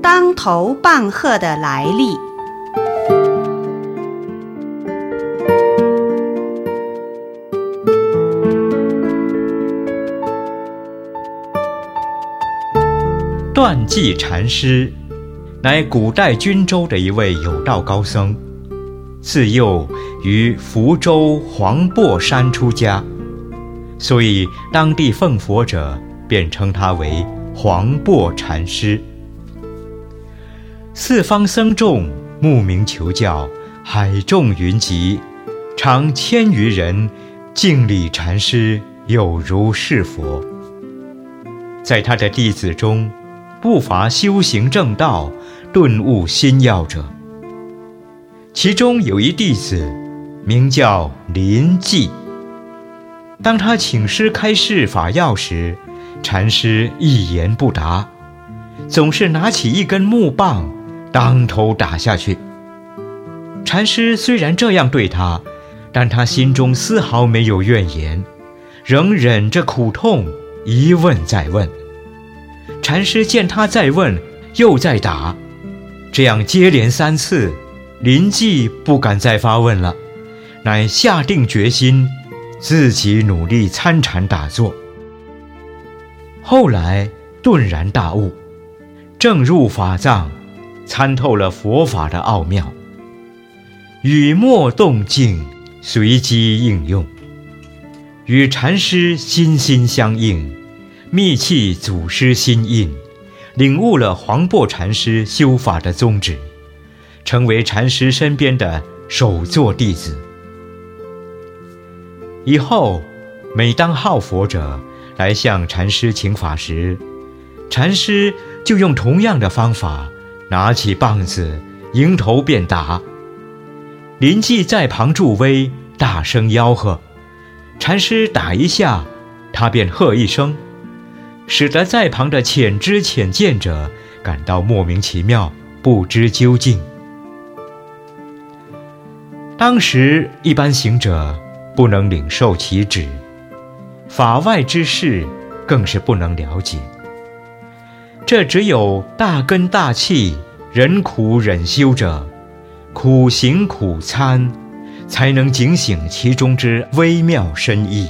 当头棒喝的来历。断际禅师，乃古代均州的一位有道高僧，自幼于福州黄檗山出家，所以当地奉佛者便称他为黄檗禅师。四方僧众慕名求教，海众云集，常千余人敬礼禅师，有如是佛。在他的弟子中，不乏修行正道、顿悟心要者。其中有一弟子，名叫林寂。当他请师开示法要时，禅师一言不答，总是拿起一根木棒，当头打下去。禅师虽然这样对他，但他心中丝毫没有怨言，仍忍着苦痛，一问再问。禅师见他在问，又在打，这样接连三次，林寂不敢再发问了，乃下定决心，自己努力参禅打坐。后来顿然大悟，正入法藏，参透了佛法的奥妙，语默动静，随机应用，与禅师心心相印。密契祖师心印，领悟了黄檗禅师修法的宗旨，成为禅师身边的首座弟子。以后，每当好佛者来向禅师请法时，禅师就用同样的方法，拿起棒子迎头便打。临寂在旁助威，大声吆喝，禅师打一下，他便喝一声。使得在旁的浅知浅见者感到莫名其妙，不知究竟。当时一般行者不能领受其旨，法外之事更是不能了解。这只有大根大气、忍苦忍修者，苦行苦参，才能警醒其中之微妙深意。